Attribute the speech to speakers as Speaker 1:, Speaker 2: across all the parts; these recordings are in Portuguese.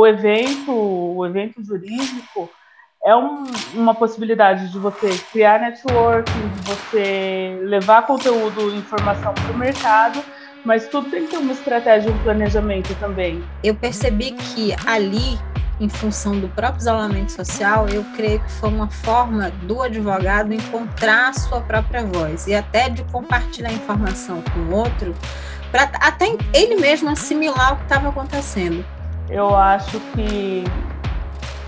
Speaker 1: o evento, o evento jurídico é um, uma possibilidade de você criar networking, de você levar conteúdo, informação para o mercado, mas tudo tem que ter uma estratégia, um planejamento também.
Speaker 2: Eu percebi que ali, em função do próprio isolamento social, eu creio que foi uma forma do advogado encontrar a sua própria voz e até de compartilhar informação com o outro, para até ele mesmo assimilar o que estava acontecendo.
Speaker 1: Eu acho que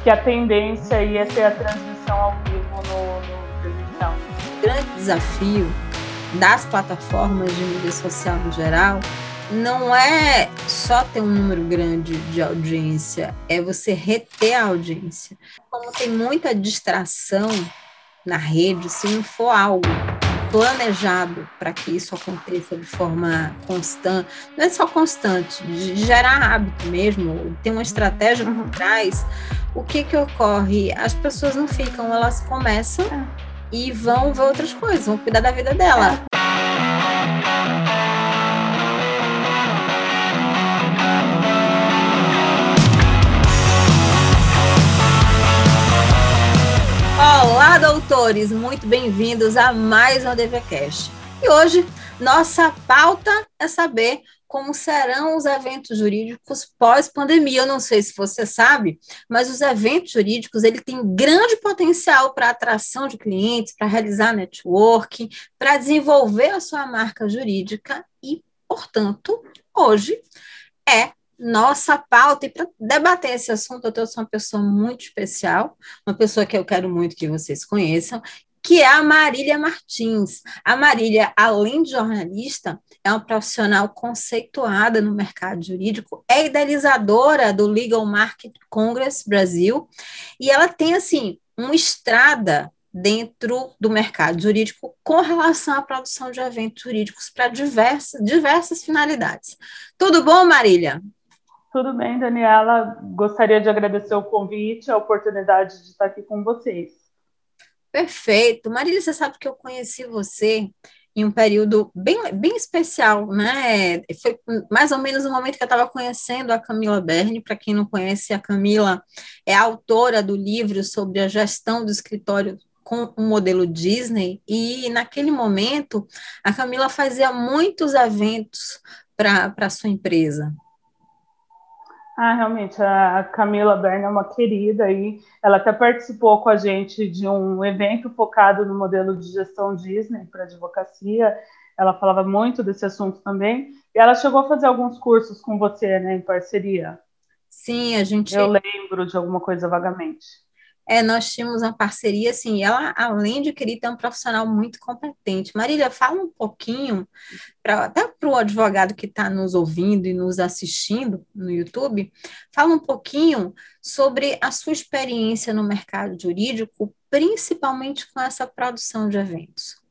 Speaker 1: que a tendência ia ser a transmissão ao vivo no, no.
Speaker 2: O grande desafio das plataformas de mídia social no geral não é só ter um número grande de audiência, é você reter a audiência. Como tem muita distração na rede, se não for algo planejado para que isso aconteça de forma constante, não é só constante, de gerar hábito mesmo, ter uma estratégia por trás, o que que ocorre? As pessoas não ficam, elas começam é. e vão ver outras coisas, vão cuidar da vida dela. Olá, doutores! Muito bem-vindos a mais um DVCast. E hoje, nossa pauta é saber como serão os eventos jurídicos pós-pandemia. Eu não sei se você sabe, mas os eventos jurídicos ele tem grande potencial para atração de clientes, para realizar networking, para desenvolver a sua marca jurídica e, portanto, hoje é nossa pauta. E para debater esse assunto, eu trouxe uma pessoa muito especial, uma pessoa que eu quero muito que vocês conheçam, que é a Marília Martins. A Marília, além de jornalista, é uma profissional conceituada no mercado jurídico, é idealizadora do Legal Market Congress Brasil, e ela tem, assim, uma estrada dentro do mercado jurídico com relação à produção de eventos jurídicos para diversas, diversas finalidades. Tudo bom, Marília?
Speaker 1: Tudo bem, Daniela. Gostaria de agradecer o convite, a oportunidade de estar aqui com vocês.
Speaker 2: Perfeito. Marília, você sabe que eu conheci você em um período bem, bem especial, né? Foi mais ou menos o momento que eu estava conhecendo a Camila Berni. Para quem não conhece, a Camila é autora do livro sobre a gestão do escritório com o modelo Disney, e naquele momento a Camila fazia muitos eventos para a sua empresa.
Speaker 1: Ah, realmente, a Camila Berna é uma querida aí. Ela até participou com a gente de um evento focado no modelo de gestão Disney para advocacia. Ela falava muito desse assunto também. E ela chegou a fazer alguns cursos com você, né, em parceria.
Speaker 2: Sim, a gente.
Speaker 1: Eu lembro de alguma coisa vagamente.
Speaker 2: É, nós tínhamos uma parceria, assim, ela, além de querida, é um profissional muito competente. Marília, fala um pouquinho, pra, até para o advogado que está nos ouvindo e nos assistindo no YouTube, fala um pouquinho sobre a sua experiência no mercado jurídico, principalmente com essa produção de eventos.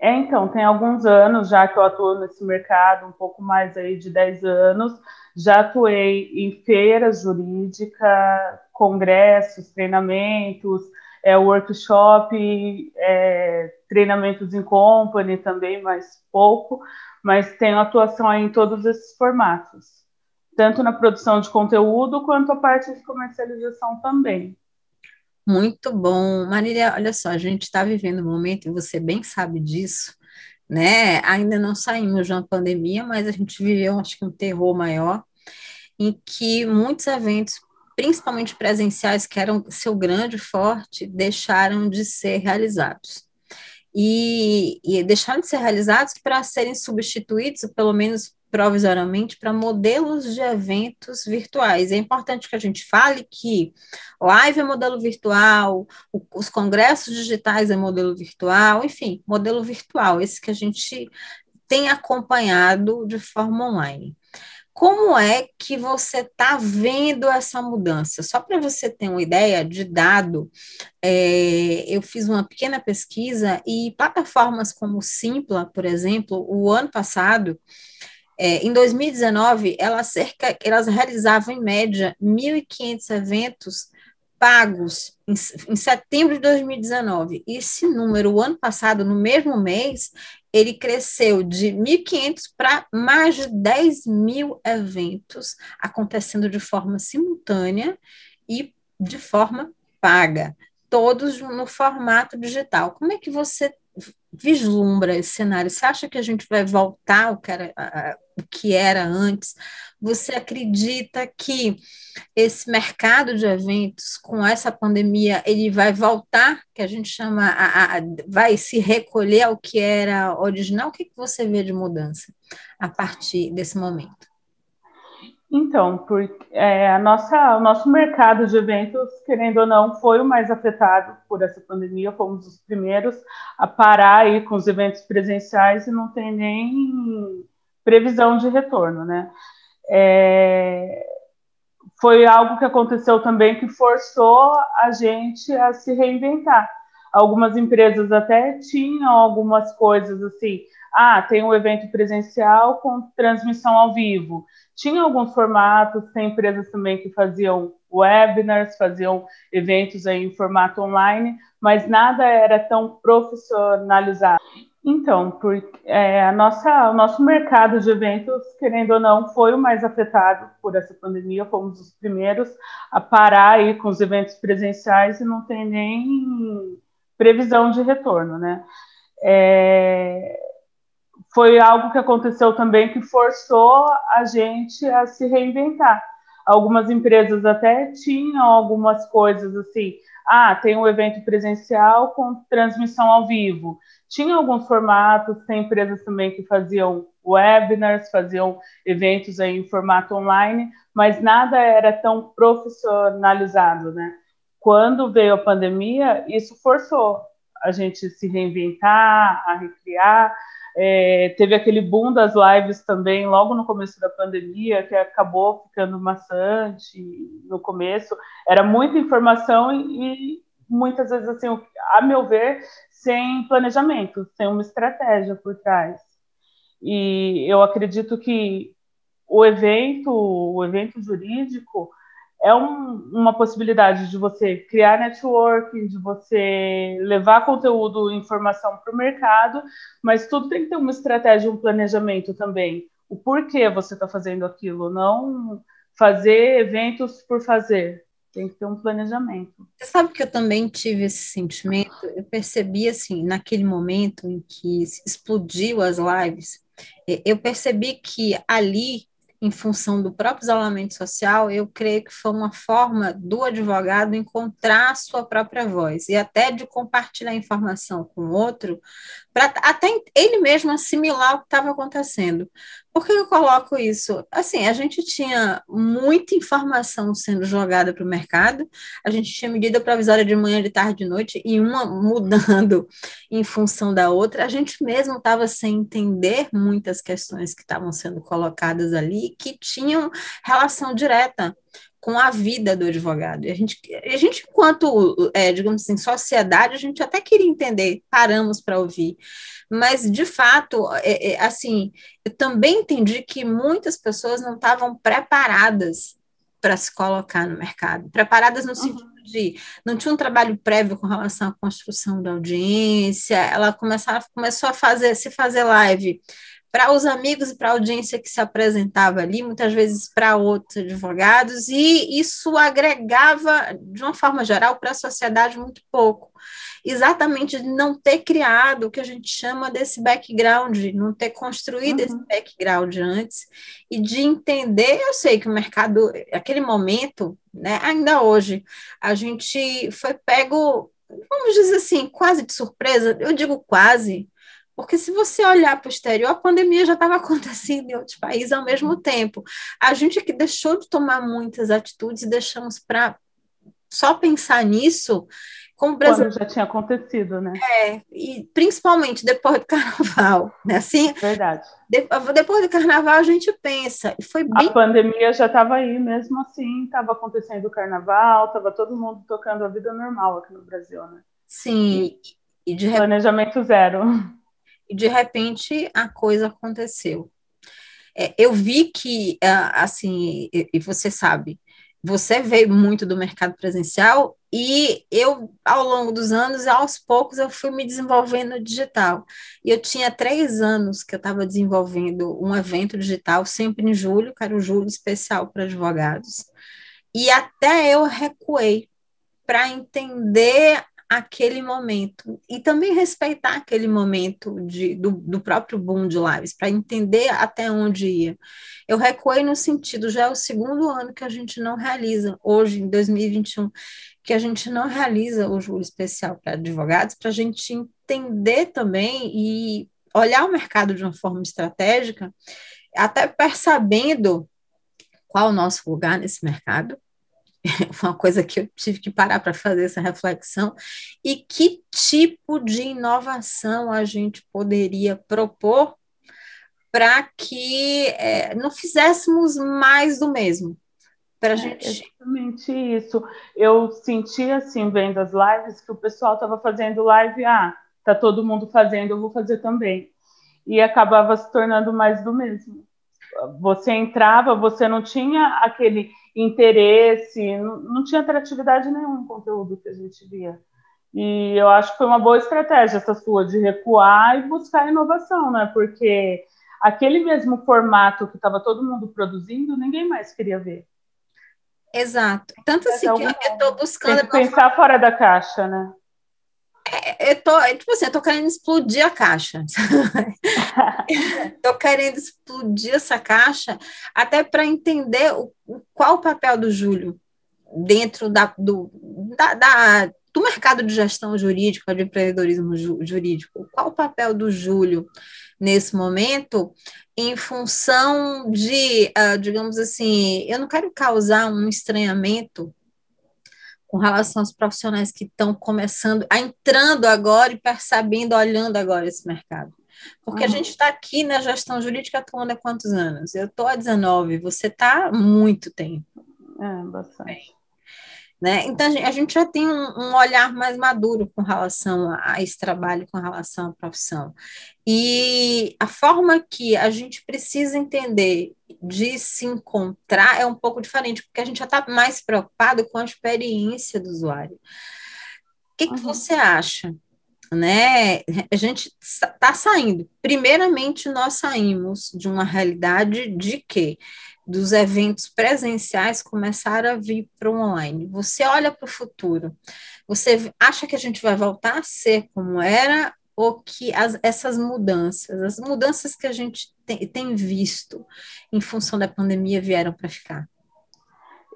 Speaker 1: É, então, tem alguns anos já que eu atuo nesse mercado, um pouco mais aí de 10 anos, já atuei em feira jurídica, congressos, treinamentos, é, workshop, é, treinamentos em company também, mais pouco, mas tenho atuação em todos esses formatos, tanto na produção de conteúdo quanto a parte de comercialização também.
Speaker 2: Muito bom. Marília, olha só, a gente está vivendo um momento, e você bem sabe disso, né? Ainda não saímos de uma pandemia, mas a gente viveu, acho que, um terror maior, em que muitos eventos, principalmente presenciais, que eram seu grande forte, deixaram de ser realizados. E, e deixaram de ser realizados para serem substituídos, pelo menos provisoriamente para modelos de eventos virtuais. É importante que a gente fale que live é modelo virtual, o, os congressos digitais é modelo virtual, enfim, modelo virtual, esse que a gente tem acompanhado de forma online. Como é que você está vendo essa mudança? Só para você ter uma ideia de dado, é, eu fiz uma pequena pesquisa e plataformas como Simpla, por exemplo, o ano passado, é, em 2019, elas, cerca, elas realizavam, em média, 1.500 eventos pagos em, em, setembro de 2019. E esse número, o ano passado, no mesmo mês, ele cresceu de 1.500 para mais de 10 mil eventos acontecendo de forma simultânea e de forma paga, todos no formato digital. Como é que você vislumbra esse cenário? Você acha que a gente vai voltar ao que era, o que era antes? Você acredita que esse mercado de eventos, com essa pandemia, ele vai voltar, que a gente chama, a, a, vai se recolher ao que era original? O que, que você vê de mudança a partir desse momento?
Speaker 1: Então, porque é, a nossa, o nosso mercado de eventos, querendo ou não, foi o mais afetado por essa pandemia. Fomos os primeiros a parar aí com os eventos presenciais e não tem nem previsão de retorno, né? É, foi algo que aconteceu também que forçou a gente a se reinventar. Algumas empresas até tinham algumas coisas assim, ah, tem um evento presencial com transmissão ao vivo tinha alguns formatos, tem empresas também que faziam webinars, faziam eventos aí em formato online, mas nada era tão profissionalizado. Então, por, é, a nossa, o nosso mercado de eventos, querendo ou não, foi o mais afetado por essa pandemia. Fomos os primeiros a parar aí com os eventos presenciais e não tem nem previsão de retorno, né? É, foi algo que aconteceu também que forçou a gente a se reinventar. Algumas empresas até tinham algumas coisas assim, ah, tem um evento presencial com transmissão ao vivo. Tinha alguns formatos, tem empresas também que faziam webinars, faziam eventos aí em formato online, mas nada era tão profissionalizado, né? Quando veio a pandemia, isso forçou a gente se reinventar, a recriar, é, teve aquele boom das lives também, logo no começo da pandemia, que acabou ficando maçante no começo. Era muita informação e, e muitas vezes, assim, a meu ver, sem planejamento, sem uma estratégia por trás. E eu acredito que o evento, o evento jurídico, é um, uma possibilidade de você criar networking, de você levar conteúdo informação para o mercado, mas tudo tem que ter uma estratégia, um planejamento também. O porquê você está fazendo aquilo, não fazer eventos por fazer. Tem que ter um planejamento.
Speaker 2: Você sabe que eu também tive esse sentimento? Eu percebi, assim, naquele momento em que explodiu as lives, eu percebi que ali em função do próprio isolamento social, eu creio que foi uma forma do advogado encontrar a sua própria voz e até de compartilhar informação com outro, para até ele mesmo assimilar o que estava acontecendo. Por que eu coloco isso? Assim, a gente tinha muita informação sendo jogada para o mercado, a gente tinha medida provisória de manhã, de tarde, de noite, e uma mudando em função da outra. A gente mesmo estava sem entender muitas questões que estavam sendo colocadas ali, que tinham relação direta com a vida do advogado. E a gente, a gente enquanto, é, digamos assim, sociedade, a gente até queria entender, paramos para ouvir. Mas, de fato, é, é, assim, eu também entendi que muitas pessoas não estavam preparadas para se colocar no mercado, preparadas no uhum. sentido de não tinha um trabalho prévio com relação à construção da audiência, ela começava, começou a fazer, se fazer live para os amigos e para a audiência que se apresentava ali, muitas vezes para outros advogados, e isso agregava, de uma forma geral, para a sociedade muito pouco. Exatamente de não ter criado o que a gente chama desse background, não ter construído uhum. esse background antes, e de entender, eu sei que o mercado, aquele momento, né, ainda hoje, a gente foi pego, vamos dizer assim, quase de surpresa, eu digo quase, porque se você olhar para o exterior, a pandemia já estava acontecendo em outros países ao mesmo tempo. A gente que deixou de tomar muitas atitudes e deixamos para só pensar nisso,
Speaker 1: como Brasil... Quando já tinha acontecido, né?
Speaker 2: É, e principalmente depois do carnaval, né? Assim,
Speaker 1: Verdade.
Speaker 2: De, depois do carnaval a gente pensa, e foi bem...
Speaker 1: A pandemia já estava aí, mesmo assim, estava acontecendo o carnaval, estava todo mundo tocando a vida normal aqui no Brasil, né?
Speaker 2: Sim,
Speaker 1: e de Planejamento zero
Speaker 2: e de repente a coisa aconteceu. É, eu vi que, assim, e, você sabe, você veio muito do mercado presencial e eu, ao longo dos anos, aos poucos, eu fui me desenvolvendo no digital. E eu tinha três anos que eu estava desenvolvendo um evento digital, sempre em julho, que era o julho especial para advogados. E até eu recuei para entender aquele momento e também respeitar aquele momento de, do, do próprio boom de lives, para entender até onde ia. Eu recuei no sentido, já é o segundo ano que a gente não realiza, hoje, em 2021, que a gente não realiza o júri especial para advogados, para a gente entender também e olhar o mercado de uma forma estratégica, até percebendo qual o nosso lugar nesse mercado, foi uma coisa que eu tive que parar para fazer essa reflexão, e que tipo de inovação a gente poderia propor para que é, não fizéssemos mais do mesmo.
Speaker 1: Para é, gente. Exatamente isso. Eu senti, assim, vendo as lives, que o pessoal estava fazendo live, ah, tá todo mundo fazendo, eu vou fazer também. E acabava se tornando mais do mesmo. Você entrava, você não tinha aquele interesse, não, não tinha atratividade nenhum no conteúdo que a gente via. E eu acho que foi uma boa estratégia essa sua de recuar e buscar inovação, né? Porque aquele mesmo formato que estava todo mundo produzindo, ninguém mais queria ver.
Speaker 2: Exato. Tanto assim que eu estou buscando.
Speaker 1: Tem que pensar fora da caixa, né?
Speaker 2: É, eu tô, é, tipo assim, eu tô querendo explodir a caixa. tô querendo explodir essa caixa até para entender o, qual o papel do Júlio dentro da, do, da, da, do mercado de gestão jurídica, de empreendedorismo jurídico. Qual o papel do Júlio nesse momento em função de, uh, digamos assim, eu não quero causar um estranhamento com relação aos profissionais que estão começando, entrando agora e percebendo, olhando agora esse mercado. Porque uhum. a gente está aqui na gestão jurídica atuando há quantos anos? Eu estou há 19, você está há muito tempo.
Speaker 1: É, bastante.
Speaker 2: Né? Então, a gente já tem um, um, olhar mais maduro com relação a esse trabalho, com relação à profissão. E a forma que a gente precisa entender de se encontrar é um pouco diferente, porque a gente já está mais preocupado com a experiência do usuário. O que, que uhum. você acha? Né? A gente está saindo. Primeiramente, nós saímos de uma realidade de que dos eventos presenciais começaram a vir para o online. Você olha para o futuro, você acha que a gente vai voltar a ser como era ou que as, essas mudanças, as mudanças que a gente tem, tem visto em função da pandemia vieram para ficar?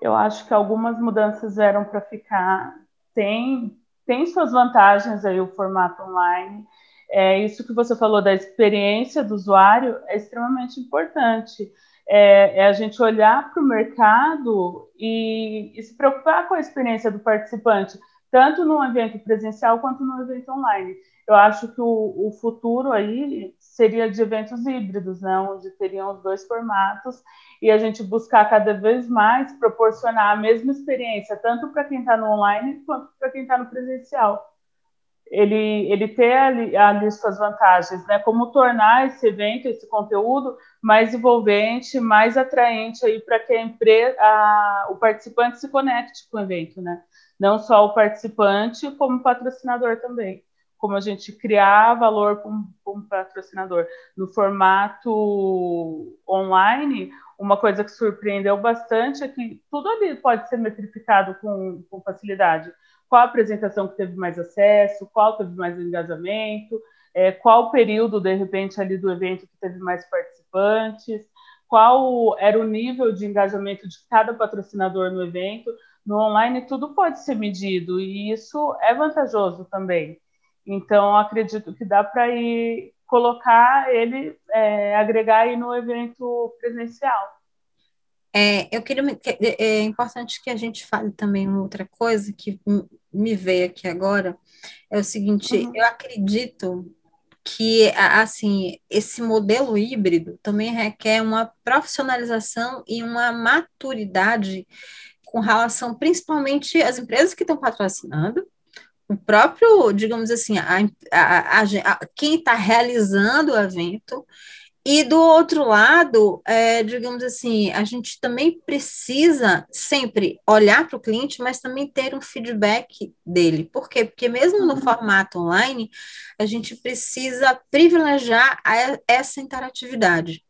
Speaker 1: Eu acho que algumas mudanças vieram para ficar. Tem, tem suas vantagens aí o formato online. É, isso que você falou da experiência do usuário é extremamente importante é, é a gente olhar para o mercado e, e, se preocupar com a experiência do participante, tanto no evento presencial quanto no evento online. Eu acho que o, o futuro aí seria de eventos híbridos, né, onde teriam os dois formatos e a gente buscar cada vez mais proporcionar a mesma experiência, tanto para quem está no online quanto para quem está no presencial ele, ele ter ali, ali suas vantagens, né? Como tornar esse evento, esse conteúdo mais envolvente, mais atraente aí para que a empresa, a, o participante se conecte com o evento, né? Não só o participante, como patrocinador também. Como a gente criar valor como, como patrocinador. No formato online, uma coisa que surpreendeu bastante é que tudo ali pode ser metrificado com, com facilidade qual apresentação que teve mais acesso, qual teve mais engajamento, é, qual período, de repente, ali do evento que teve mais participantes, qual era o nível de engajamento de cada patrocinador no evento. No online, tudo pode ser medido e isso é vantajoso também. Então, acredito que dá para ir colocar ele, é, agregar aí no evento presencial.
Speaker 2: É, eu queria. É, é importante que a gente fale também uma outra coisa que me veio aqui agora. É o seguinte: uhum. eu acredito que assim esse modelo híbrido também requer uma profissionalização e uma maturidade com relação principalmente às empresas que estão patrocinando, o próprio, digamos assim, a, a, a, a quem está realizando o evento E do outro lado, é, digamos assim, a gente também precisa sempre olhar para o cliente, mas também ter um feedback dele. Por quê? Porque mesmo no uhum. formato online, a gente precisa privilegiar a, essa interatividade.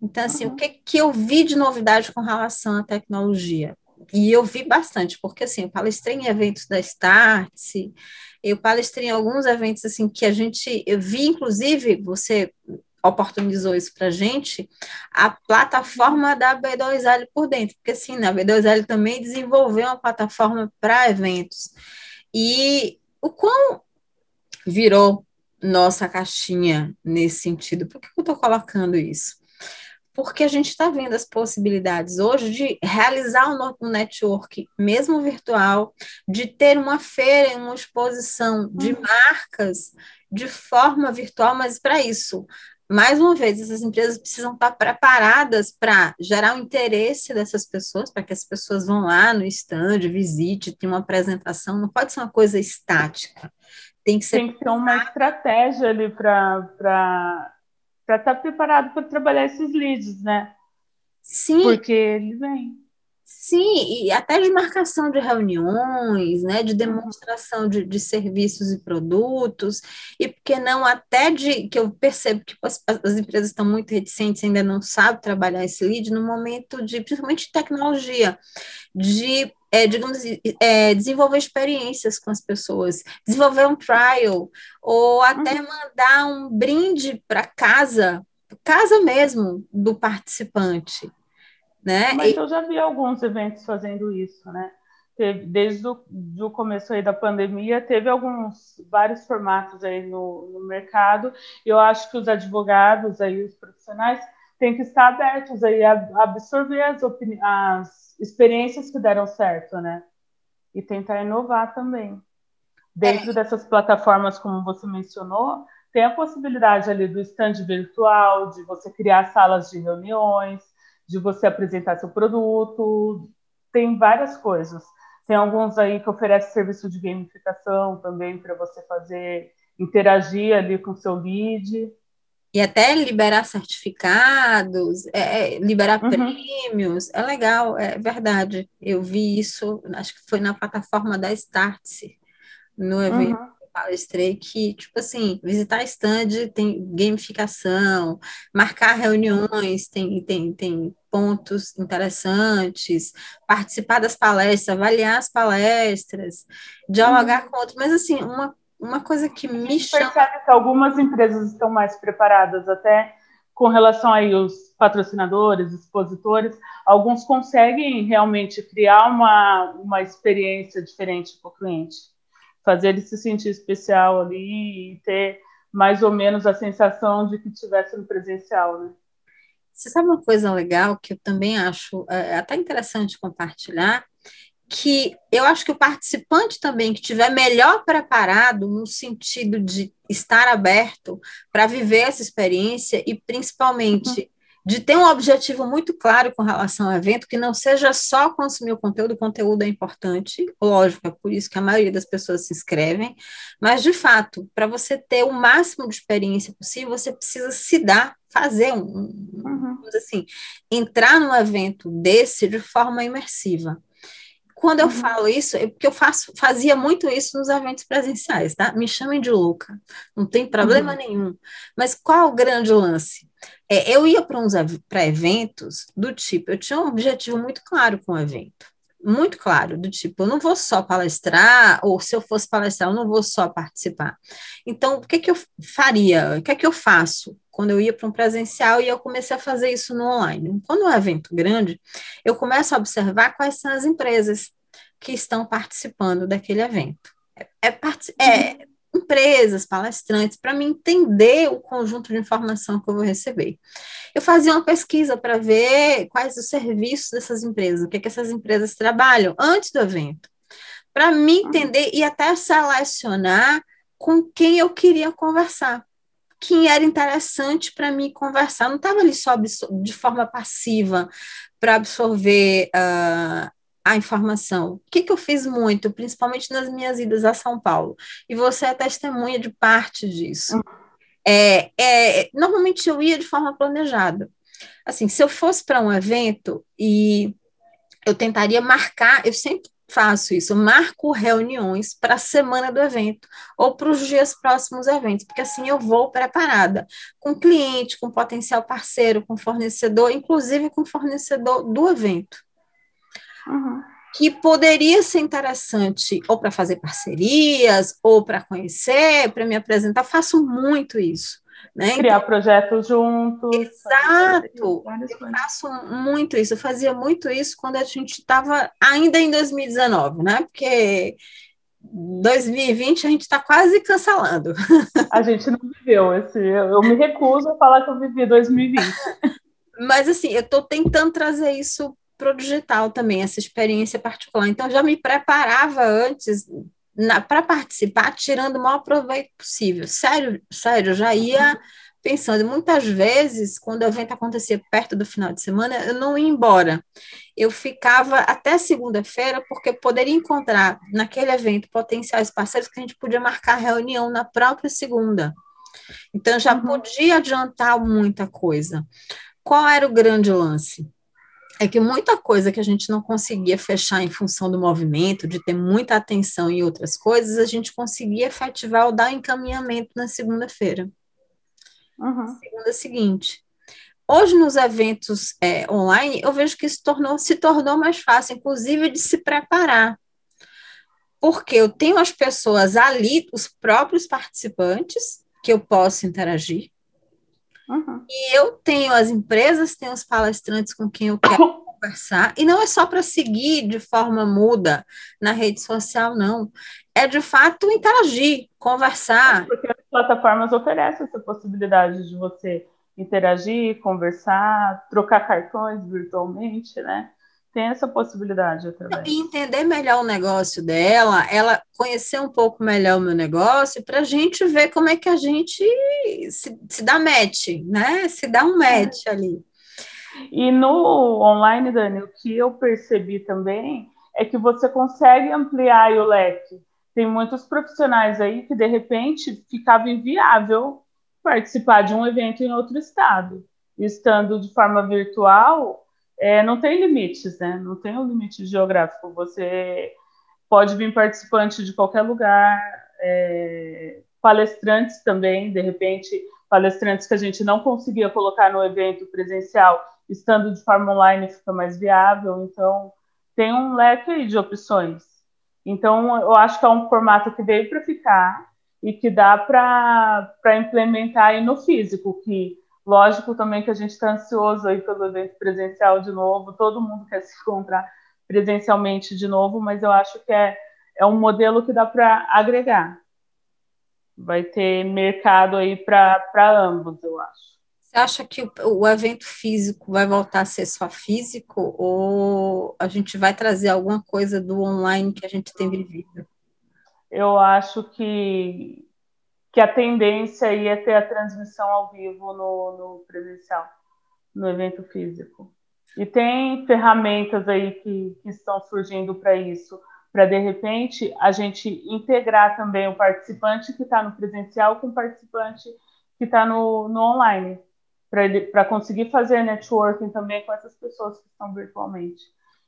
Speaker 2: Então, assim, uhum. o que, que eu vi de novidade com relação à tecnologia? E eu vi bastante, porque assim, eu palestrei em eventos da Startse, eu palestrei em alguns eventos assim que a gente, eu vi, inclusive, você oportunizou isso para a gente, a plataforma da B2L por dentro, porque assim, né, a B2L também desenvolveu uma plataforma para eventos. E o quão virou nossa caixinha nesse sentido? Por que eu estou colocando isso? Porque a gente está vendo as possibilidades hoje de realizar um network, mesmo virtual, de ter uma feira, uma exposição de uhum. marcas de forma virtual, mas para isso mais uma vez, essas empresas precisam estar preparadas para gerar o interesse dessas pessoas, para que as pessoas vão lá no stand, visite, tenha uma apresentação, não pode ser uma coisa estática. Tem que ser,
Speaker 1: Tem que ter uma estratégia ali para estar tá preparado para trabalhar esses leads, né?
Speaker 2: Sim.
Speaker 1: Porque eles vêm.
Speaker 2: Sim, e até de marcação de reuniões, né, de demonstração de, de serviços e produtos, e porque não até de, que eu percebo que as, as empresas estão muito reticentes, ainda não sabem trabalhar esse lead no momento de, principalmente de tecnologia, de é, digamos, é, desenvolver experiências com as pessoas, desenvolver um trial, ou até uhum. mandar um brinde para casa, casa mesmo do participante. Né?
Speaker 1: Mas e... eu já vi alguns eventos fazendo isso, né? Teve, desde o do começo aí da pandemia, teve alguns, vários formatos aí no, no mercado. Eu acho que os advogados aí, os profissionais, têm que estar abertos aí a absorver as, as experiências que deram certo, né? E tentar inovar também. Dentro é. dessas plataformas, como você mencionou, tem a possibilidade ali do stand virtual, de você criar salas de reuniões, de você apresentar seu produto, tem várias coisas. Tem alguns aí que oferecem serviço de gamificação também para você fazer interagir ali com o seu lead.
Speaker 2: E até liberar certificados, é, é liberar uhum. prêmios, é legal, é verdade. Eu vi isso, acho que foi na plataforma da Startse, no evento uhum palestrei que, tipo assim, visitar stand tem gamificação, marcar reuniões tem, tem, tem pontos interessantes, participar das palestras, avaliar as palestras, dialogar uhum. com outros, mas assim, uma, uma coisa que me chama...
Speaker 1: percebe que algumas empresas estão mais preparadas até com relação aí os patrocinadores, expositores, alguns conseguem realmente criar uma, uma experiência diferente para o cliente fazer ele se sentir especial ali e ter mais ou menos a sensação de que estivesse no presencial, né?
Speaker 2: Você sabe uma coisa legal que eu também acho é, até interessante compartilhar, que eu acho que o participante também que estiver melhor preparado no sentido de estar aberto para viver essa experiência e principalmente uhum. de ter um objetivo muito claro com relação ao evento, que não seja só consumir o conteúdo, o conteúdo é importante, lógico, é por isso que a maioria das pessoas se inscrevem, mas de fato, para você ter o máximo de experiência possível, você precisa se dar, fazer um, uhum. assim, entrar num evento desse de forma imersiva. Quando eu uhum. falo isso, é porque eu faço, fazia muito isso nos eventos presenciais, tá? Me chamem de louca, não tem problema uhum. nenhum. Mas qual o grande lance? É, eu ia para uns para eventos do tipo, eu tinha um objetivo muito claro com o evento, muito claro, do tipo, eu não vou só palestrar, ou se eu fosse palestrar, eu não vou só participar. Então, o que, que eu faria? O que é que eu faço? Quando eu ia para um presencial e eu comecei a fazer isso no online. Quando é um evento grande, eu começo a observar quais são as empresas que estão participando daquele evento. É, é, é empresas, palestrantes, para me entender o conjunto de informação que eu vou receber. Eu fazia uma pesquisa para ver quais os serviços dessas empresas, o que, é que essas empresas trabalham antes do evento, para me uhum. entender e até selecionar com quem eu queria conversar, quem era interessante para mim conversar. Não estava ali só de forma passiva para absorver uh, a informação. O que, que eu fiz muito, principalmente nas minhas idas a São Paulo? E você é testemunha de parte disso. É, é, normalmente eu ia de forma planejada. Assim, se eu fosse para um evento e eu tentaria marcar, eu sempre faço isso, marco reuniões para a semana do evento ou para os dias próximos eventos, porque assim eu vou preparada com cliente, com potencial parceiro, com fornecedor, inclusive com fornecedor do evento. Uhum. Que poderia ser interessante ou para fazer parcerias, ou para conhecer, para me apresentar. Faço muito isso. Né?
Speaker 1: Criar então, projetos juntos.
Speaker 2: Exato. Eu faço muito isso. Eu fazia muito isso quando a gente estava ainda em 2019, né? Porque 2020 a gente está quase cancelando.
Speaker 1: A gente não viveu esse. Eu me recuso a falar que eu vivi 2020.
Speaker 2: Mas assim, eu estou tentando trazer isso para o digital também, essa experiência particular. Então, já me preparava antes para participar, tirando o maior proveito possível. Sério, sério, já ia pensando. Muitas vezes, quando o evento acontecia perto do final de semana, eu não ia embora. Eu ficava até segunda-feira, porque poderia encontrar naquele evento potenciais parceiros que a gente podia marcar reunião na própria segunda. Então, já uhum. podia adiantar muita coisa. Qual era o grande lance? É que muita coisa que a gente não conseguia fechar em função do movimento, de ter muita atenção em outras coisas, a gente conseguia efetivar ou dar encaminhamento na segunda-feira. Uhum. Segunda seguinte. Hoje, nos eventos é, online, eu vejo que isso tornou, se tornou mais fácil, inclusive, de se preparar. Porque eu tenho as pessoas ali, os próprios participantes, que eu posso interagir, Uhum. E eu tenho as empresas, tenho os palestrantes com quem eu quero conversar, e não é só para seguir de forma muda na rede social, não. É de fato interagir, conversar.
Speaker 1: É porque as plataformas oferecem essa possibilidade de você interagir, conversar, trocar cartões virtualmente, né? Tem essa possibilidade através.
Speaker 2: E entender melhor o negócio dela, ela conhecer um pouco melhor o meu negócio, para a gente ver como é que a gente se, se dá match, né? Se dá um match é. ali.
Speaker 1: E no online, Dani, o que eu percebi também é que você consegue ampliar o leque. Tem muitos profissionais aí que, de repente, ficava inviável participar de um evento em outro estado. Estando de forma virtual, é, não tem limites, né? Não tem um limite geográfico. Você pode vir participante de qualquer lugar, é, palestrantes também, de repente, palestrantes que a gente não conseguia colocar no evento presencial, estando de forma online fica mais viável. Então, tem um leque aí de opções. Então, eu acho que é um formato que veio para ficar e que dá para implementar aí no físico, que Lógico também que a gente está ansioso aí pelo evento presencial de novo, todo mundo quer se encontrar presencialmente de novo, mas eu acho que é, é um modelo que dá para agregar. Vai ter mercado aí para ambos, eu acho.
Speaker 2: Você acha que o, o, evento físico vai voltar a ser só físico ou a gente vai trazer alguma coisa do online que a gente tem vivido?
Speaker 1: Eu acho que que a tendência ia ter a transmissão ao vivo no, no presencial, no evento físico. E tem ferramentas aí que, que estão surgindo para isso, para de repente a gente integrar também o participante que está no presencial com o participante que está no, no online, para conseguir fazer networking também com essas pessoas que estão virtualmente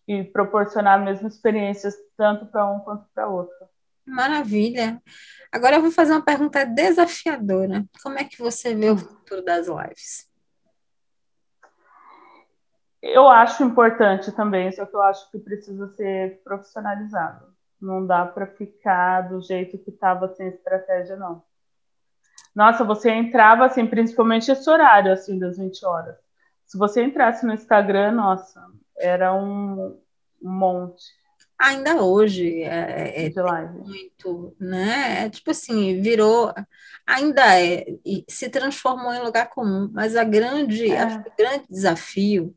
Speaker 1: e proporcionar a mesma experiências tanto para um quanto para outro.
Speaker 2: Maravilha. Agora eu vou fazer uma pergunta desafiadora. Como é que você vê o futuro das lives?
Speaker 1: Eu acho importante também, só que eu acho que precisa ser profissionalizado. Não dá para ficar do jeito que estava sem estratégia, não. Nossa, você entrava assim, principalmente esse horário assim das 20 horas. Se você entrasse no Instagram, nossa, era um, um monte
Speaker 2: ainda hoje é, é, muito, né? É, tipo assim, virou, ainda é, se transformou em lugar comum, mas a grande, é. acho que o grande desafio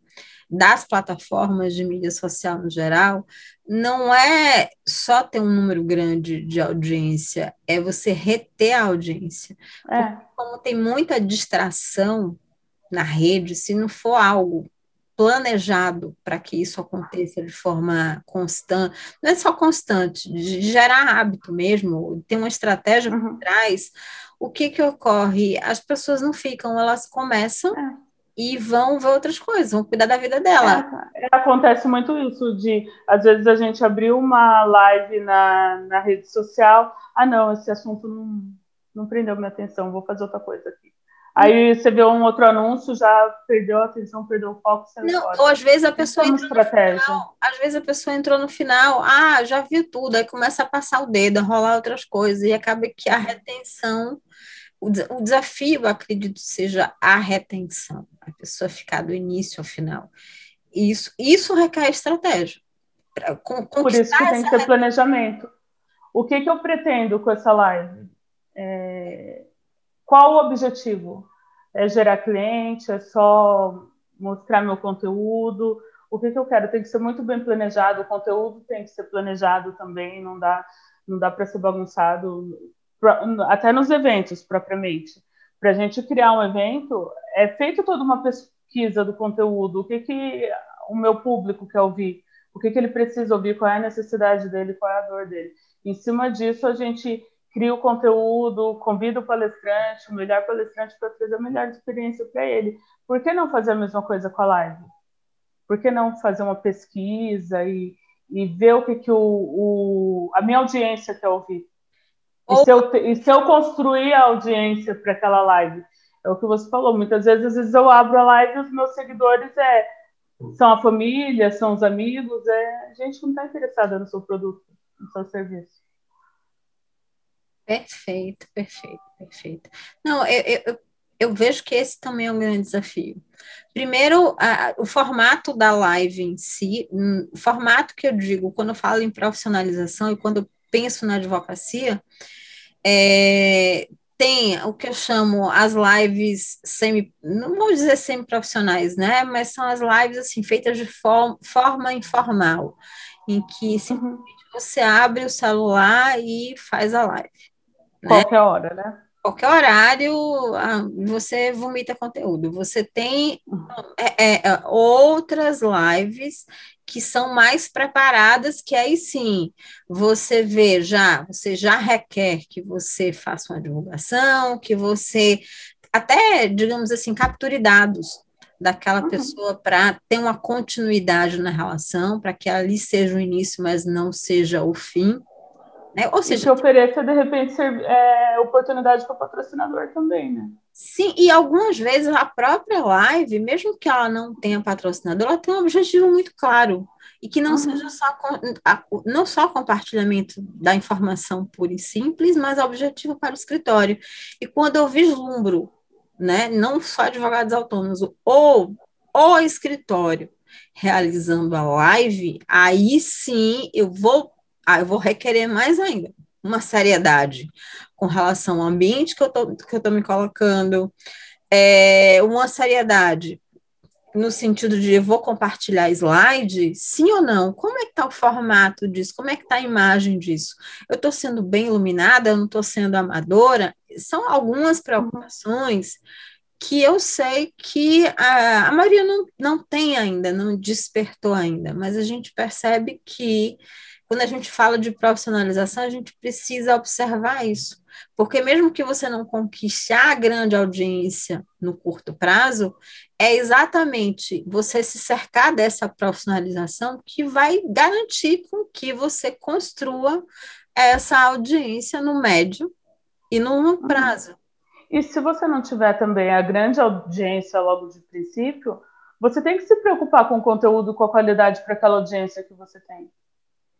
Speaker 2: das plataformas de mídia social no geral não é só ter um número grande de audiência, é você reter a audiência. É. como tem muita distração na rede, se não for algo planejado para que isso aconteça de forma constante, não é só constante, de gerar hábito mesmo, tem uma estratégia por uhum. trás, o que que ocorre? As pessoas não ficam, elas começam é. e vão ver outras coisas, vão cuidar da vida dela.
Speaker 1: É, acontece muito isso de, às vezes a gente abriu uma live na, na rede social, ah não, esse assunto não, não prendeu minha atenção, vou fazer outra coisa aqui. Aí você vê um outro anúncio, já perdeu a atenção, perdeu o foco.
Speaker 2: Não, ou às vezes a pessoa entrou estratégia. no final, às vezes a pessoa entrou no final, ah, já viu tudo, aí começa a passar o dedo, a rolar outras coisas, e acaba que a retenção, o, o desafio, acredito, seja a retenção, a pessoa ficar do início ao final. Isso, isso requer estratégia.
Speaker 1: Por isso que tem que ter planejamento. O que, que eu pretendo com essa live? É qual o objetivo? É gerar cliente? É só mostrar meu conteúdo? O que, que eu quero? Tem que ser muito bem planejado, o conteúdo tem que ser planejado também, não dá, não dá para ser bagunçado, até nos eventos, propriamente. Para a gente criar um evento, é feito toda uma pesquisa do conteúdo, o que, que o meu público quer ouvir, o que, que ele precisa ouvir, qual é a necessidade dele, qual é a dor dele. Em cima disso, a gente cria o conteúdo, convida o palestrante, o melhor palestrante para fazer a melhor experiência para ele. Por que não fazer a mesma coisa com a live? Por que não fazer uma pesquisa e, e ver o que, que o, o a minha audiência quer ouvir? E, se eu, e se eu construir a audiência para aquela live? É o que você falou. Muitas vezes, às vezes eu abro a live e os meus seguidores é, são a família, são os amigos, é gente que não está interessada no seu produto, no seu serviço.
Speaker 2: Perfeito, perfeito, perfeito. Não, eu, eu, eu vejo que esse também é um grande desafio. Primeiro, a, o formato da live em si, um, o formato que eu digo quando eu falo em profissionalização e quando eu penso na advocacia, é, tem o que eu chamo as lives semi, não vou dizer semi-profissionais, né? Mas são as lives assim feitas de form, forma informal, em que simplesmente você abre o celular e faz a live.
Speaker 1: Né? Qualquer hora, né?
Speaker 2: Qualquer horário, ah, você vomita conteúdo. Você tem é, é, é, outras lives que são mais preparadas, que aí sim você vê já, você já requer que você faça uma divulgação, que você até, digamos assim, capture dados daquela uhum. pessoa para ter uma continuidade na relação, para que ali seja o início, mas não seja o fim. Né? Ou seja,
Speaker 1: e que ofereça, de repente, ser, é, oportunidade para o patrocinador também, né?
Speaker 2: Sim, e algumas vezes a própria live, mesmo que ela não tenha patrocinador, ela tem um objetivo muito claro. E que não uhum. seja só, não só compartilhamento da informação pura e simples, mas objetivo para o escritório. E quando eu vislumbro, né, não só advogados autônomos, ou o escritório realizando a live, aí sim eu vou ah, eu vou requerer mais ainda uma seriedade com relação ao ambiente que eu tô, que eu tô me colocando, é, uma seriedade no sentido de vou compartilhar slide, sim ou não? Como é que está o formato disso? Como é que está a imagem disso? Eu estou sendo bem iluminada? Eu não estou sendo amadora? São algumas preocupações que eu sei que a, a maioria não, não tem ainda, não despertou ainda, mas a gente percebe que quando a gente fala de profissionalização, a gente precisa observar isso. Porque mesmo que você não conquiste a grande audiência no curto prazo, é exatamente você se cercar dessa profissionalização que vai garantir com que você construa essa audiência no médio e no longo uhum. prazo.
Speaker 1: E se você não tiver também a grande audiência logo de princípio, você tem que se preocupar com o conteúdo, com a qualidade para aquela audiência que você tem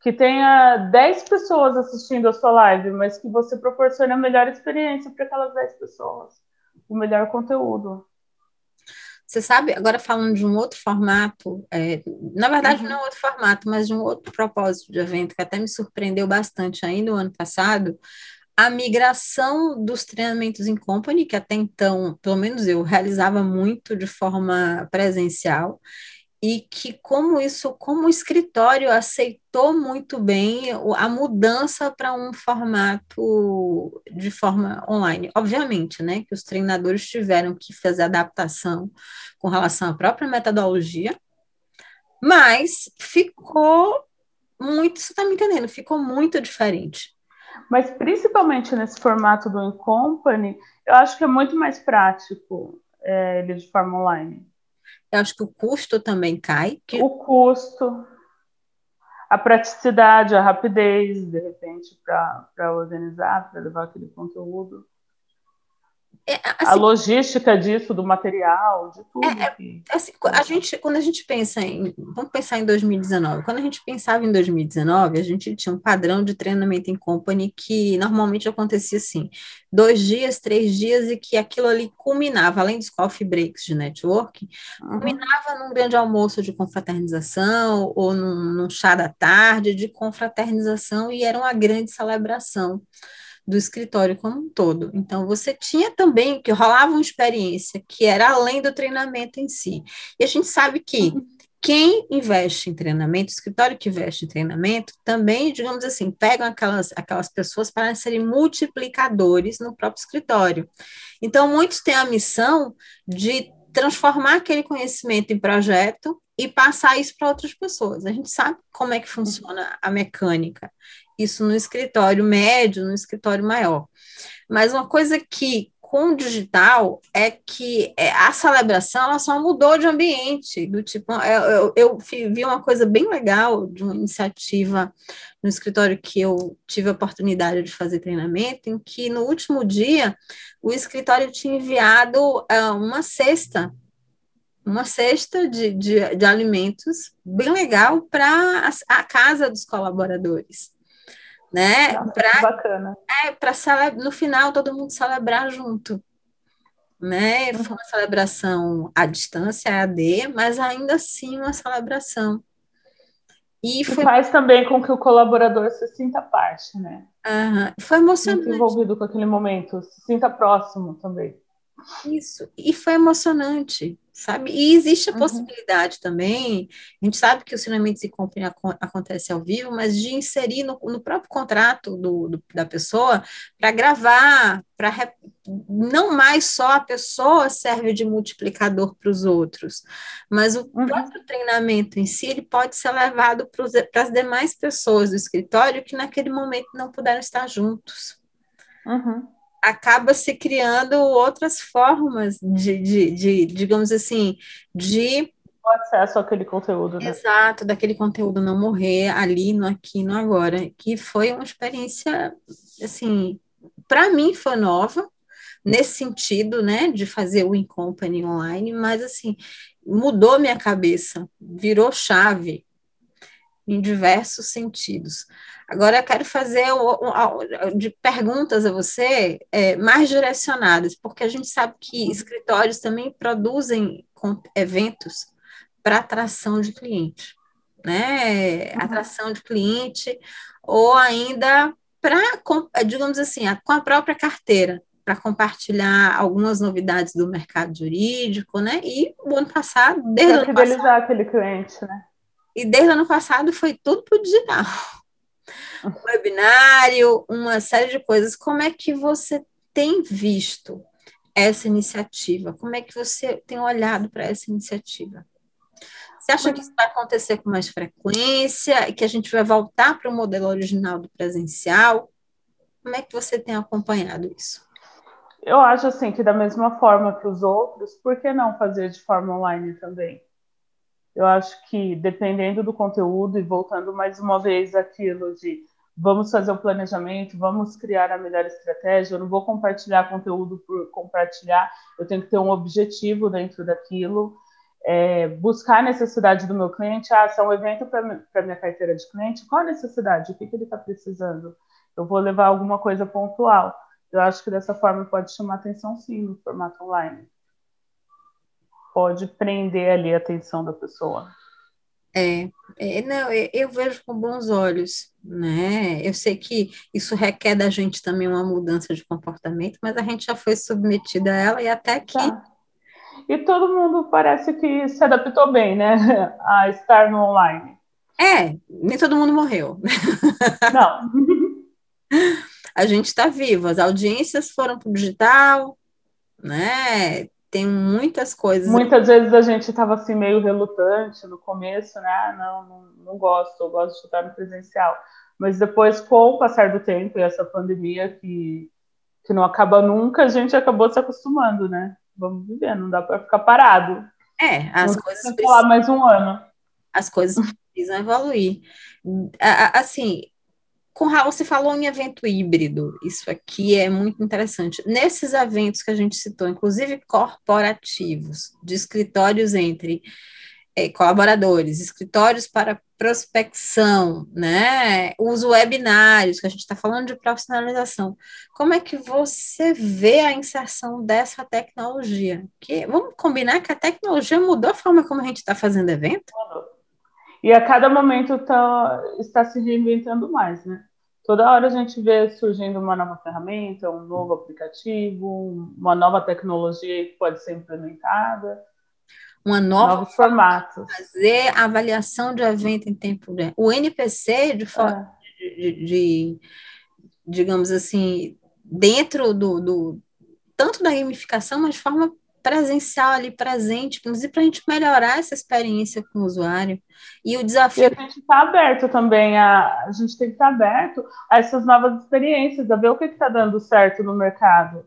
Speaker 1: que tenha 10 pessoas assistindo a sua live, mas que você proporcione a melhor experiência para aquelas 10 pessoas, o melhor conteúdo.
Speaker 2: Você sabe, agora falando de um outro formato, é, na verdade uhum. não é outro formato, mas de um outro propósito de evento, que até me surpreendeu bastante ainda no ano passado, a migração dos treinamentos em company, que até então, pelo menos eu, realizava muito de forma presencial, e que como isso, como o escritório aceitou muito bem a mudança para um formato de forma online. Obviamente, né, que os treinadores tiveram que fazer adaptação com relação à própria metodologia, mas ficou muito, você está me entendendo, ficou muito diferente.
Speaker 1: Mas principalmente nesse formato do In-Company, eu acho que é muito mais prático é, ele de forma online.
Speaker 2: Eu acho que o custo também cai. Que...
Speaker 1: O custo, a praticidade, a rapidez, de repente, para organizar, para levar aquele conteúdo. É, assim, a logística disso, do material, de tudo. É,
Speaker 2: é, assim, a gente, quando a gente pensa em. Vamos pensar em 2019. Quando a gente pensava em 2019, a gente tinha um padrão de treinamento em company que normalmente acontecia assim: dois dias, três dias, e que aquilo ali culminava, além dos coffee breaks de networking, culminava num grande almoço de confraternização ou num, num chá da tarde de confraternização, e era uma grande celebração do escritório como um todo. Então, você tinha também que rolava uma experiência que era além do treinamento em si. E a gente sabe que quem investe em treinamento, escritório que investe em treinamento, também, digamos assim, pegam aquelas, aquelas pessoas para serem multiplicadores no próprio escritório. Então, muitos têm a missão de transformar aquele conhecimento em projeto e passar isso para outras pessoas. A gente sabe como é que funciona a mecânica isso no escritório médio, no escritório maior. Mas uma coisa que com o digital é que é, a celebração ela só mudou de ambiente, do tipo, é, eu, eu, eu, vi uma coisa bem legal de uma iniciativa no escritório que eu tive a oportunidade de fazer treinamento, em que no último dia o escritório tinha enviado uh, uma cesta uma cesta de, de, de alimentos bem legal para a, a casa dos colaboradores né?
Speaker 1: Pra, bacana.
Speaker 2: É, para no final todo mundo celebrar junto. Né? Foi uma celebração à distância, AD, mas ainda assim uma celebração.
Speaker 1: E, foi... faz também com que o colaborador se sinta parte, né?
Speaker 2: Uhum. Foi emocionante.
Speaker 1: Muito envolvido com aquele momento, se sinta próximo também.
Speaker 2: Isso, e foi emocionante, sabe? E existe a uhum. possibilidade também, a gente sabe que o Cinamentos e Company acontece ao vivo, mas de inserir no, no próprio contrato do, do da pessoa para gravar, para não mais só a pessoa serve de multiplicador para os outros, mas o uhum. próprio treinamento em si ele pode ser levado para as demais pessoas do escritório que naquele momento não puderam estar juntos.
Speaker 1: Uhum
Speaker 2: acaba se criando outras formas de, de, de digamos assim, de
Speaker 1: o acesso àquele conteúdo. Né?
Speaker 2: Exato, daquele conteúdo não morrer ali, no aqui, no agora, que foi uma experiência, assim, para mim foi nova, nesse sentido, né, de fazer o In Company online, mas, assim, mudou minha cabeça, virou chave em diversos sentidos. Agora eu quero fazer de perguntas a você é, mais direcionadas, porque a gente sabe que escritórios também produzem eventos para atração de cliente, né? Uhum. Atração de cliente, ou ainda para, digamos assim, com a própria carteira, para compartilhar algumas novidades do mercado jurídico, né? E o ano passado, desde o ano
Speaker 1: passado, aquele cliente, né?
Speaker 2: E desde o ano passado foi tudo para o digital um webinário, uma série de coisas. Como é que você tem visto essa iniciativa? Como é que você tem olhado para essa iniciativa? Você acha que isso vai acontecer com mais frequência e que a gente vai voltar para o modelo original do presencial? Como é que você tem acompanhado isso?
Speaker 1: Eu acho assim que da mesma forma para os outros, por que não fazer de forma online também? Eu acho que dependendo do conteúdo e voltando mais uma vez aquilo de vamos fazer um planejamento, vamos criar a melhor estratégia. Eu não vou compartilhar conteúdo por compartilhar, eu tenho que ter um objetivo dentro daquilo. É, buscar a necessidade do meu cliente. Ah, se é um evento para minha carteira de cliente, qual a necessidade? O que, que ele está precisando? Eu vou levar alguma coisa pontual. Eu acho que dessa forma pode chamar atenção, sim, no formato online. Pode prender ali a atenção da pessoa.
Speaker 2: É, é, não, eu vejo com bons olhos, né? Eu sei que isso requer da gente também uma mudança de comportamento, mas a gente já foi submetida a ela e até que. Tá.
Speaker 1: E todo mundo parece que se adaptou bem, né? A estar no online.
Speaker 2: É, nem todo mundo morreu.
Speaker 1: Não.
Speaker 2: a gente está vivo, as audiências foram para o digital, né? Tem muitas coisas.
Speaker 1: Muitas vezes a gente estava assim meio relutante no começo, né? Ah, não, não, não gosto, eu gosto de estar no presencial. Mas depois, com o passar do tempo e essa pandemia que, que não acaba nunca, a gente acabou se acostumando, né? Vamos viver, não dá para ficar parado.
Speaker 2: É, as não coisas
Speaker 1: precisam falar mais um ano.
Speaker 2: As coisas precisam evoluir. Assim, com Raul, você falou em evento híbrido. Isso aqui é muito interessante. Nesses eventos que a gente citou, inclusive corporativos, de escritórios entre é, colaboradores, escritórios para prospecção, né? Os webinários, que a gente está falando de profissionalização. Como é que você vê a inserção dessa tecnologia? Que, vamos combinar que a tecnologia mudou a forma como a gente está fazendo evento?
Speaker 1: E a cada momento tá, está se reinventando mais, né? Toda hora a gente vê surgindo uma nova ferramenta, um novo aplicativo, uma nova tecnologia que pode ser implementada
Speaker 2: uma nova
Speaker 1: Novos formatos.
Speaker 2: fazer avaliação de evento em tempo real. O NPC, de forma é. de, de, digamos assim, dentro do, do, tanto da gamificação, mas de forma presencial ali presente, inclusive para a gente melhorar essa experiência com o usuário. E o desafio.
Speaker 1: E a gente está aberto também, a, a gente tem que estar tá aberto a essas novas experiências, a ver o que está dando certo no mercado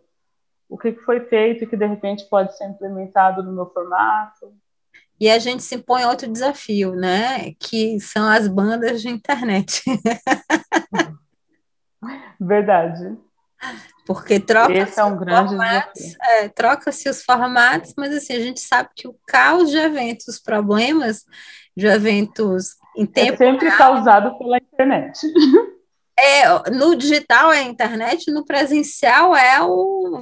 Speaker 1: o que foi feito e que de repente pode ser implementado no meu formato.
Speaker 2: E a gente se impõe outro desafio, né? Que são as bandas de internet.
Speaker 1: Verdade.
Speaker 2: Porque troca
Speaker 1: Esse é um
Speaker 2: é, troca-se os formatos, mas assim, a gente sabe que o caos de eventos, os problemas de eventos em é tempo
Speaker 1: é sempre real, causado pela internet.
Speaker 2: É, no digital é a internet, no presencial é o.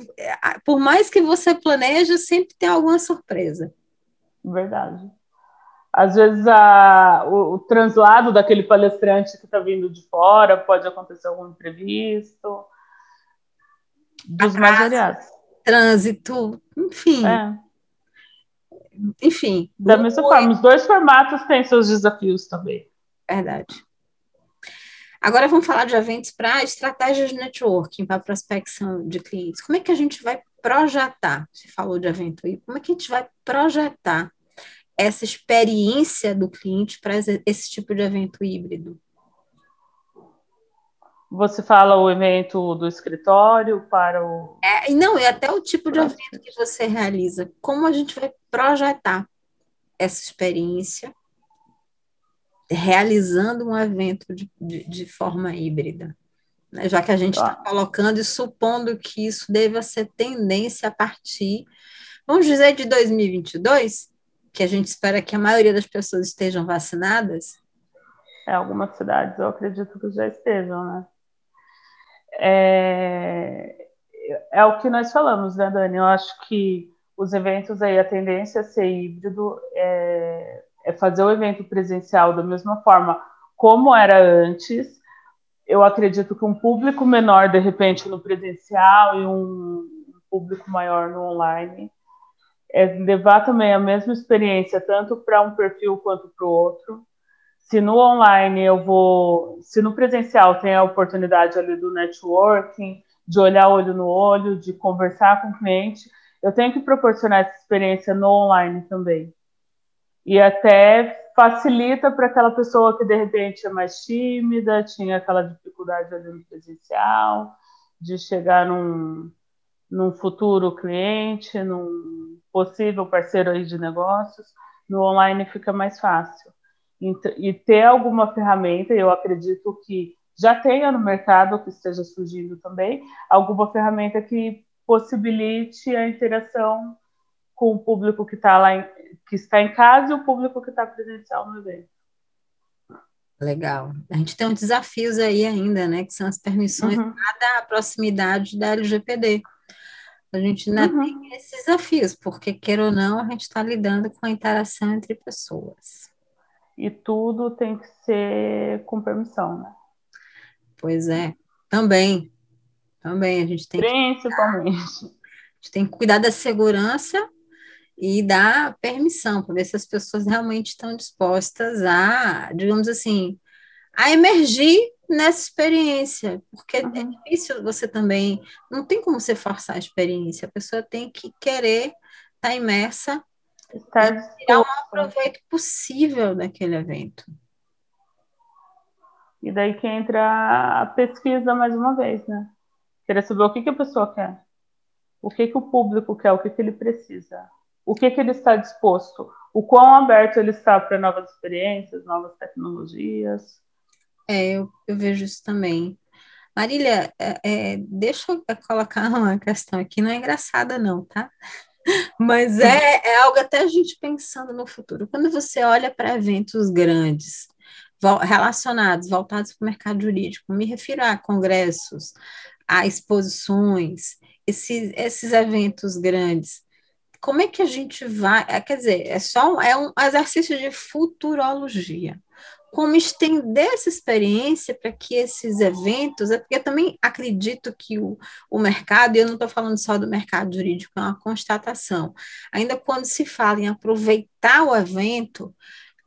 Speaker 2: Por mais que você planeje, sempre tem alguma surpresa.
Speaker 1: Verdade. Às vezes a, o, o translado daquele palestrante que está vindo de fora pode acontecer algum imprevisto. Dos mais variados.
Speaker 2: Trânsito, enfim. É. Enfim.
Speaker 1: Da mesma forma, os dois formatos têm seus desafios também.
Speaker 2: Verdade. Agora vamos falar de eventos para estratégias de networking, para prospecção de clientes. Como é que a gente vai projetar? Você falou de evento aí, como é que a gente vai projetar essa experiência do cliente para esse tipo de evento híbrido?
Speaker 1: Você fala o evento do escritório para o.
Speaker 2: É, não, e até o tipo de evento que você realiza. Como a gente vai projetar essa experiência realizando um evento de, de, de forma híbrida. Né? Já que a gente está colocando e supondo que isso deva ser tendência a partir, vamos dizer, de 2022, que a gente espera que a maioria das pessoas estejam vacinadas.
Speaker 1: É, algumas cidades eu acredito que já estejam, né? É, é o que nós falamos, né, Dani? Eu acho que os eventos aí, a tendência a ser híbrido é, é fazer o evento presencial da mesma forma como era antes. Eu acredito que um público menor, de repente, no presencial e um público maior no online, é levar também a mesma experiência, tanto para um perfil quanto para o outro. Se no online eu vou, se no presencial tem a oportunidade ali do networking, de olhar olho no olho, de conversar com o cliente, eu tenho que proporcionar essa experiência no online também e até facilita para aquela pessoa que de repente é mais tímida, tinha aquela dificuldade ali no presencial, de chegar num, num futuro cliente, num possível parceiro aí de negócios, no online fica mais fácil. E ter alguma ferramenta, eu acredito que já tenha no mercado, que esteja surgindo também, alguma ferramenta que possibilite a interação com o público que está lá, em, que está em casa e o público que está presencial no evento.
Speaker 2: Legal. A gente tem uns desafios aí ainda, né? Que são as permissões uhum. da proximidade da LGPD. A gente ainda uhum. tem esses desafios, porque, quer ou não, a gente está lidando com a interação entre pessoas.
Speaker 1: E tudo tem que ser com permissão, né?
Speaker 2: Pois é. Também. Também a gente tem
Speaker 1: Principalmente.
Speaker 2: Que... A gente tem que cuidar da segurança e dar permissão para ver se as pessoas realmente estão dispostas a, digamos assim, a emergir nessa experiência, porque é uhum. é difícil você também, não tem como você forçar a experiência, a pessoa tem que querer estar tá imersa E tirar o maior proveito possível daquele evento.
Speaker 1: E daí que entra a pesquisa mais uma vez, né? Querer saber o que, que a pessoa quer, o que, que o público quer, o que, que ele precisa, o que, que ele está disposto, o quão aberto ele está para novas experiências, novas tecnologias.
Speaker 2: É, eu, eu vejo isso também. Marília, é, é, deixa eu colocar uma questão aqui, não é engraçada não, tá? Mas é, é algo até a gente pensando no futuro. Quando você olha para eventos grandes, relacionados, voltados para o mercado jurídico, me refiro a congressos, a exposições, esses, esses eventos grandes, como é que a gente vai, é, quer dizer, é só é um exercício de futurologia, como estender essa experiência para que esses eventos, é porque eu também acredito que o, o mercado, e eu não estou falando só do mercado jurídico, é uma constatação, ainda quando se fala em aproveitar o evento,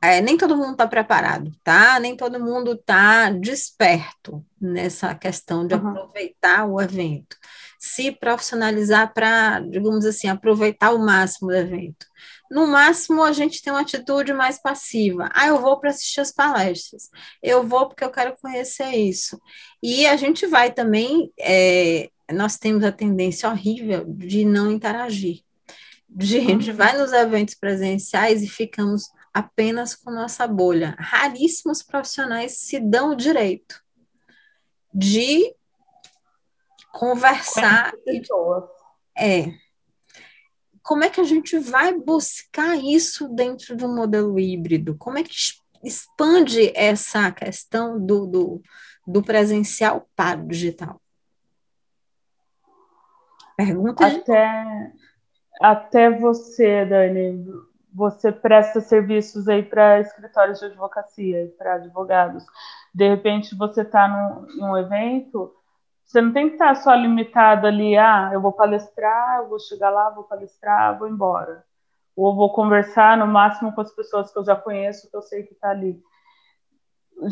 Speaker 2: é, nem todo mundo está preparado, tá? Nem todo mundo está desperto nessa questão de uhum. aproveitar o evento, se profissionalizar para, digamos assim, aproveitar o máximo do evento. No máximo, a gente tem uma atitude mais passiva. Ah, eu vou para assistir as palestras. Eu vou porque eu quero conhecer isso. E a gente vai também. É, nós temos a tendência horrível de não interagir. De, a gente uhum. vai nos eventos presenciais e ficamos apenas com nossa bolha. Raríssimos profissionais se dão o direito de conversar. E, é. Como é que a gente vai buscar isso dentro do modelo híbrido? Como é que expande essa questão do, do, do presencial para o digital?
Speaker 1: Pergunta até, até você, Dani, você presta serviços aí para escritórios de advocacia, para advogados. De repente você está num, num, evento, você não tem que estar só limitado ali, ah, eu vou palestrar, eu vou chegar lá, vou palestrar, vou embora. Ou vou conversar no máximo com as pessoas que eu já conheço, que eu sei que está ali.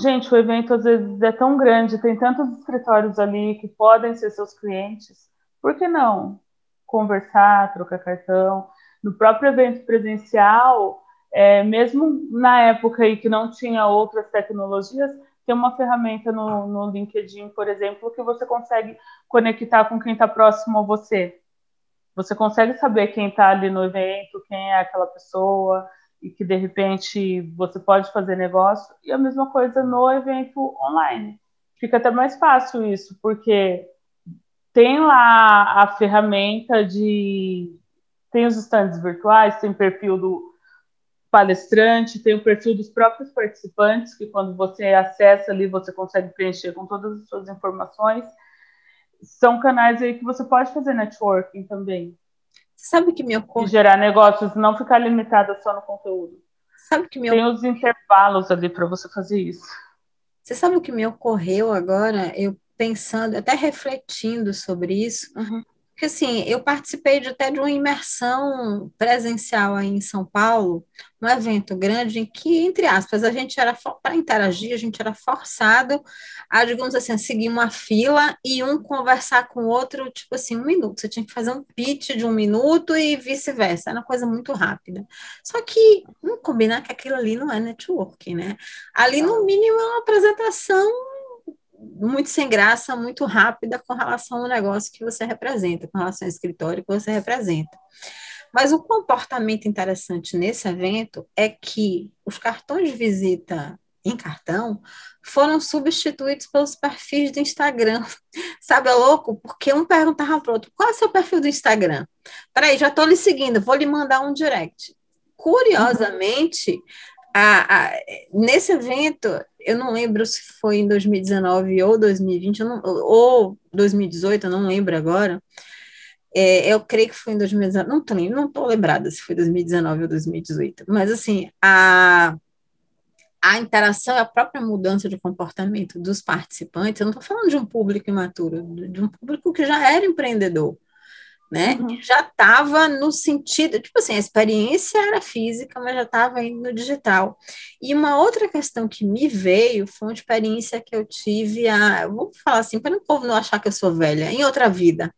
Speaker 1: Gente, o evento às vezes é tão grande, tem tantos escritórios ali que podem ser seus clientes. Por que não? Conversar, trocar cartão no próprio evento presencial, é, mesmo na época aí que não tinha outras tecnologias, tem uma ferramenta no, no LinkedIn, por exemplo, que você consegue conectar com quem está próximo a você. Você consegue saber quem está ali no evento, quem é aquela pessoa, e que de repente você pode fazer negócio. E a mesma coisa no evento online. Fica até mais fácil isso, porque tem lá a ferramenta de tem os estandes virtuais, tem perfil do palestrante, tem o perfil dos próprios participantes, que quando você acessa ali, você consegue preencher com todas as suas informações. São canais aí que você pode fazer networking também.
Speaker 2: Sabe que me ocorre?
Speaker 1: gerar negócios, não ficar limitada só no conteúdo.
Speaker 2: Sabe que me
Speaker 1: Tem os intervalos ali para você fazer isso.
Speaker 2: Você sabe o que me ocorreu agora? Eu pensando, até refletindo sobre isso. Uhum. Porque, assim, eu participei de, até de uma imersão presencial aí em São Paulo, um evento grande em que, entre aspas, a gente era, para interagir, a gente era forçado a, digamos assim, a seguir uma fila e um conversar com o outro, tipo assim, um minuto. Você tinha que fazer um pitch de um minuto e vice-versa. Era uma coisa muito rápida. Só que, vamos combinar que aquilo ali não é networking, né? Ali, no mínimo, é uma apresentação muito sem graça, muito rápida com relação ao negócio que você representa, com relação ao escritório que você representa. Mas o comportamento interessante nesse evento é que os cartões de visita em cartão foram substituídos pelos perfis do Instagram. Sabe, é louco? Porque um perguntava para o outro: qual é o seu perfil do Instagram? Peraí, já estou lhe seguindo, vou lhe mandar um direct. Curiosamente, a, a, nesse evento, eu não lembro se foi em 2019 ou 2020, não, ou 2018, eu não lembro agora. É, eu creio que foi em 2019, não estou não tô lembrada se foi 2019 ou 2018, mas assim, a, a interação a própria mudança de comportamento dos participantes, eu não estou falando de um público imaturo, de um público que já era empreendedor, né? Uhum. Já estava no sentido, tipo assim, a experiência era física, mas já estava indo no digital. E uma outra questão que me veio foi uma experiência que eu tive, a, vou falar assim, para o povo não achar que eu sou velha, em outra vida.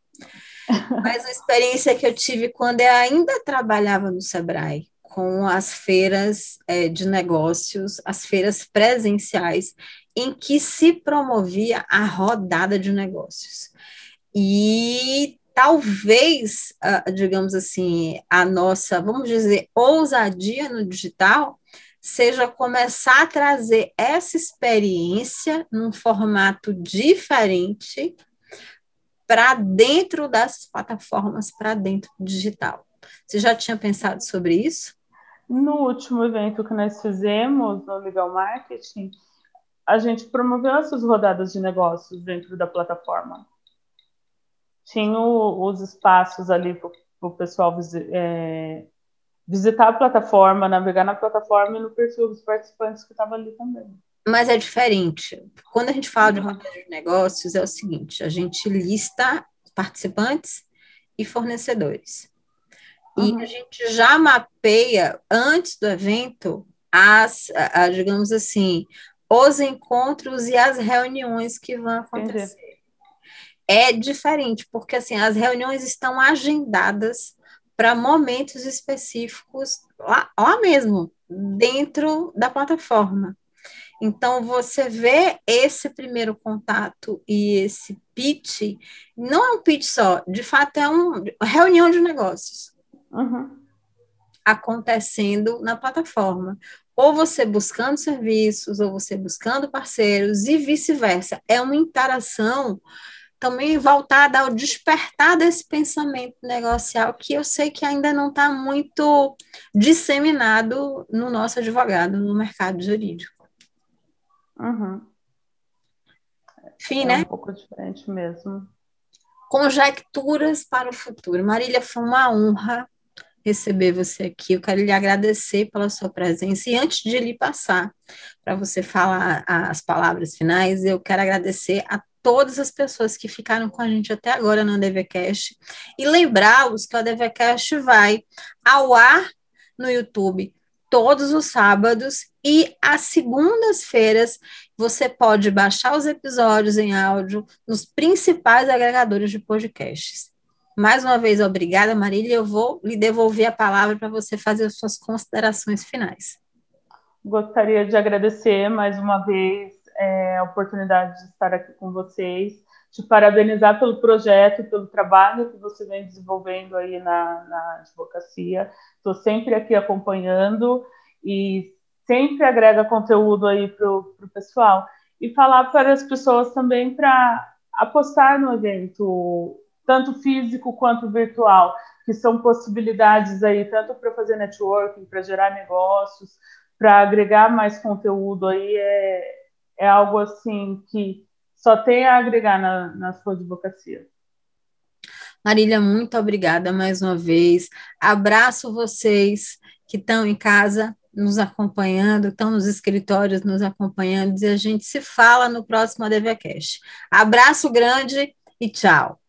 Speaker 2: Mas uma experiência que eu tive quando eu ainda trabalhava no Sebrae, com as feiras é, de negócios, as feiras presenciais, em que se promovia a rodada de negócios. E talvez, uh, digamos assim, a nossa, vamos dizer, ousadia no digital seja começar a trazer essa experiência num formato diferente para dentro dessas plataformas, para dentro do digital. Você já tinha pensado sobre isso?
Speaker 1: No último evento que nós fizemos no Legal Marketing, a gente promoveu essas rodadas de negócios dentro da plataforma. Tinha os espaços ali para o pessoal é, visitar a plataforma, navegar na plataforma e no perfil dos participantes que estava ali também.
Speaker 2: Mas é diferente. Quando a gente fala de roteiro de negócios, é o seguinte: a gente lista participantes e fornecedores. Uhum. E a gente já mapeia, antes do evento, as, a, a, digamos assim, os encontros e as reuniões que vão acontecer. Entendi. É diferente, porque assim, as reuniões estão agendadas para momentos específicos lá, lá mesmo, dentro da plataforma. Então, você vê esse primeiro contato e esse pitch, não é um pitch só, de fato é uma reunião de negócios
Speaker 1: uhum.
Speaker 2: acontecendo na plataforma. Ou você buscando serviços, ou você buscando parceiros, e vice-versa. É uma interação também voltada ao despertar desse pensamento negocial que eu sei que ainda não está muito disseminado no nosso advogado, no mercado jurídico.
Speaker 1: Uhum.
Speaker 2: Enfim, é né?
Speaker 1: um pouco diferente mesmo.
Speaker 2: Conjecturas para o futuro. Marília, foi uma honra receber você aqui. Eu quero lhe agradecer pela sua presença. E antes de lhe passar para você falar as palavras finais, eu quero agradecer a todas as pessoas que ficaram com a gente até agora no DVCast e lembrá-los que o DVCast vai ao ar no YouTube todos os sábados e às segundas-feiras você pode baixar os episódios em áudio nos principais agregadores de podcasts. Mais uma vez, obrigada, Marília. Eu vou lhe devolver a palavra para você fazer as suas considerações finais.
Speaker 1: Gostaria de agradecer mais uma vez é, a oportunidade de estar aqui com vocês, te parabenizar pelo projeto, pelo trabalho que você vem desenvolvendo aí na, na advocacia. Estou sempre aqui acompanhando e sempre agrega conteúdo aí para o pessoal. E falar para as pessoas também para apostar no evento, tanto físico quanto virtual, que são possibilidades aí, tanto para fazer networking, para gerar negócios, para agregar mais conteúdo aí, é, é algo assim que só tem a agregar na, na sua advocacia.
Speaker 2: Marília, muito obrigada mais uma vez. Abraço vocês que estão em casa nos acompanhando, estão nos escritórios nos acompanhando, e a gente se fala no próximo ADVCast. Abraço grande e tchau.